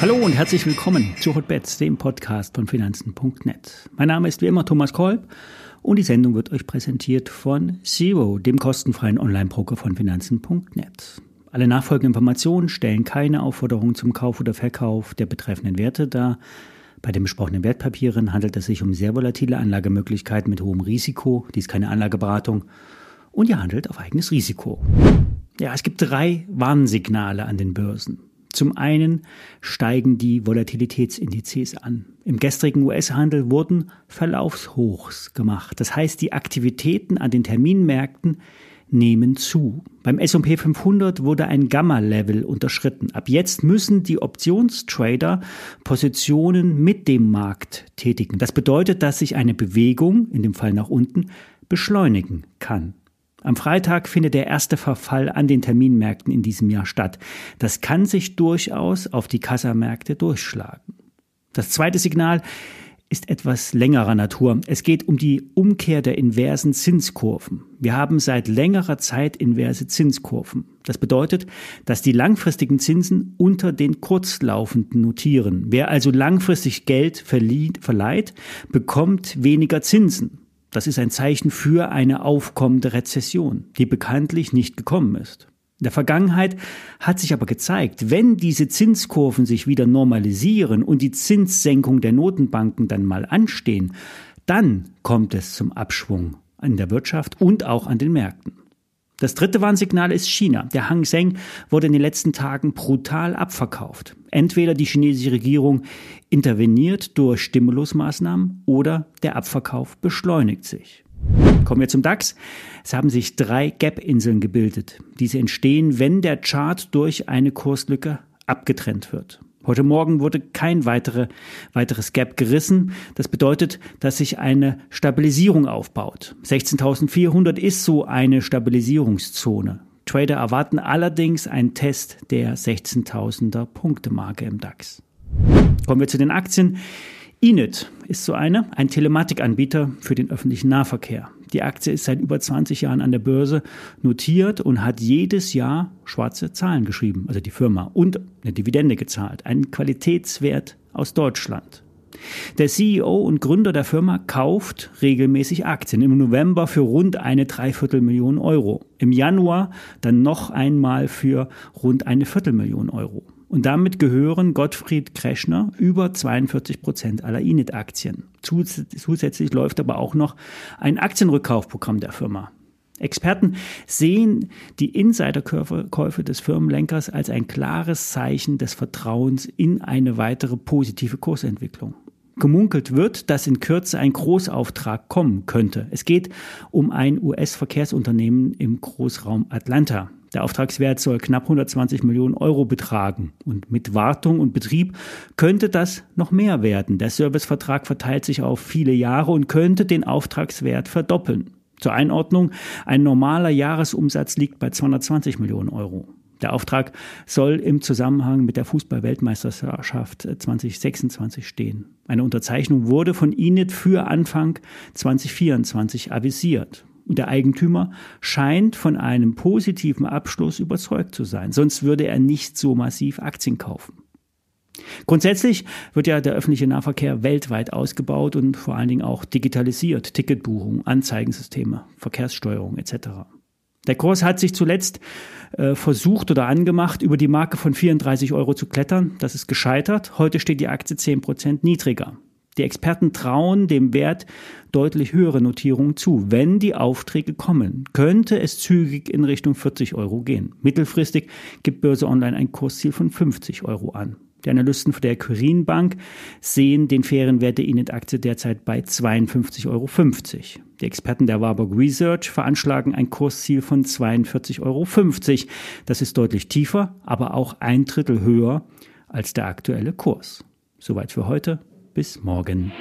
Hallo und herzlich willkommen zu Hotbets, dem Podcast von Finanzen.net. Mein Name ist wie immer Thomas Kolb und die Sendung wird euch präsentiert von Zero, dem kostenfreien Online-Broker von Finanzen.net. Alle nachfolgenden Informationen stellen keine Aufforderung zum Kauf oder Verkauf der betreffenden Werte dar. Bei den besprochenen Wertpapieren handelt es sich um sehr volatile Anlagemöglichkeiten mit hohem Risiko. Dies ist keine Anlageberatung und ihr handelt auf eigenes Risiko. Ja, es gibt drei Warnsignale an den Börsen. Zum einen steigen die Volatilitätsindizes an. Im gestrigen US-Handel wurden Verlaufshochs gemacht. Das heißt, die Aktivitäten an den Terminmärkten nehmen zu. Beim S&P 500 wurde ein Gamma-Level unterschritten. Ab jetzt müssen die Optionstrader Positionen mit dem Markt tätigen. Das bedeutet, dass sich eine Bewegung, in dem Fall nach unten, beschleunigen kann. Am Freitag findet der erste Verfall an den Terminmärkten in diesem Jahr statt. Das kann sich durchaus auf die Kassamärkte durchschlagen. Das zweite Signal ist etwas längerer Natur. Es geht um die Umkehr der inversen Zinskurven. Wir haben seit längerer Zeit inverse Zinskurven. Das bedeutet, dass die langfristigen Zinsen unter den kurzlaufenden notieren. Wer also langfristig Geld verleiht, bekommt weniger Zinsen. Das ist ein Zeichen für eine aufkommende Rezession, die bekanntlich nicht gekommen ist. In der Vergangenheit hat sich aber gezeigt, wenn diese Zinskurven sich wieder normalisieren und die Zinssenkung der Notenbanken dann mal anstehen, dann kommt es zum Abschwung in der Wirtschaft und auch an den Märkten. Das dritte Warnsignal ist China. Der Hang Seng wurde in den letzten Tagen brutal abverkauft. Entweder die chinesische Regierung interveniert durch Stimulusmaßnahmen oder der Abverkauf beschleunigt sich. Kommen wir zum DAX. Es haben sich drei Gap-Inseln gebildet. Diese entstehen, wenn der Chart durch eine Kurslücke abgetrennt wird. Heute Morgen wurde kein weitere, weiteres Gap gerissen. Das bedeutet, dass sich eine Stabilisierung aufbaut. 16.400 ist so eine Stabilisierungszone. Trader erwarten allerdings einen Test der 16.000er Punktemarke im DAX. Kommen wir zu den Aktien. Inet ist so eine, ein Telematikanbieter für den öffentlichen Nahverkehr. Die Aktie ist seit über 20 Jahren an der Börse notiert und hat jedes Jahr schwarze Zahlen geschrieben, also die Firma, und eine Dividende gezahlt. Ein Qualitätswert aus Deutschland. Der CEO und Gründer der Firma kauft regelmäßig Aktien. Im November für rund eine Dreiviertelmillion Euro. Im Januar dann noch einmal für rund eine Viertelmillion Euro. Und damit gehören Gottfried Kreschner über 42 Prozent aller Init-Aktien. Zusätzlich läuft aber auch noch ein der Firma. Experten sehen die Insiderkäufe des Firmenlenkers als ein klares Zeichen des Vertrauens in eine weitere positive Kursentwicklung. Gemunkelt wird, dass in Kürze ein Großauftrag kommen könnte. Es geht um ein US-Verkehrsunternehmen im Großraum Atlanta. Der Auftragswert soll knapp 120 Millionen Euro betragen und mit Wartung und Betrieb könnte das noch mehr werden. Der Servicevertrag verteilt sich auf viele Jahre und könnte den Auftragswert verdoppeln. Zur Einordnung, ein normaler Jahresumsatz liegt bei 220 Millionen Euro. Der Auftrag soll im Zusammenhang mit der Fußball-Weltmeisterschaft 2026 stehen. Eine Unterzeichnung wurde von Init für Anfang 2024 avisiert. Der Eigentümer scheint von einem positiven Abschluss überzeugt zu sein. Sonst würde er nicht so massiv Aktien kaufen. Grundsätzlich wird ja der öffentliche Nahverkehr weltweit ausgebaut und vor allen Dingen auch digitalisiert. Ticketbuchung, Anzeigensysteme, Verkehrssteuerung etc. Der Kurs hat sich zuletzt äh, versucht oder angemacht, über die Marke von 34 Euro zu klettern. Das ist gescheitert. Heute steht die Aktie 10 Prozent niedriger. Die Experten trauen dem Wert deutlich höhere Notierungen zu. Wenn die Aufträge kommen, könnte es zügig in Richtung 40 Euro gehen. Mittelfristig gibt Börse Online ein Kursziel von 50 Euro an. Die Analysten von der Quirin Bank sehen den fairen Wert der Init-Aktie derzeit bei 52,50 Euro. Die Experten der Warburg Research veranschlagen ein Kursziel von 42,50 Euro. Das ist deutlich tiefer, aber auch ein Drittel höher als der aktuelle Kurs. Soweit für heute. Bis morgen.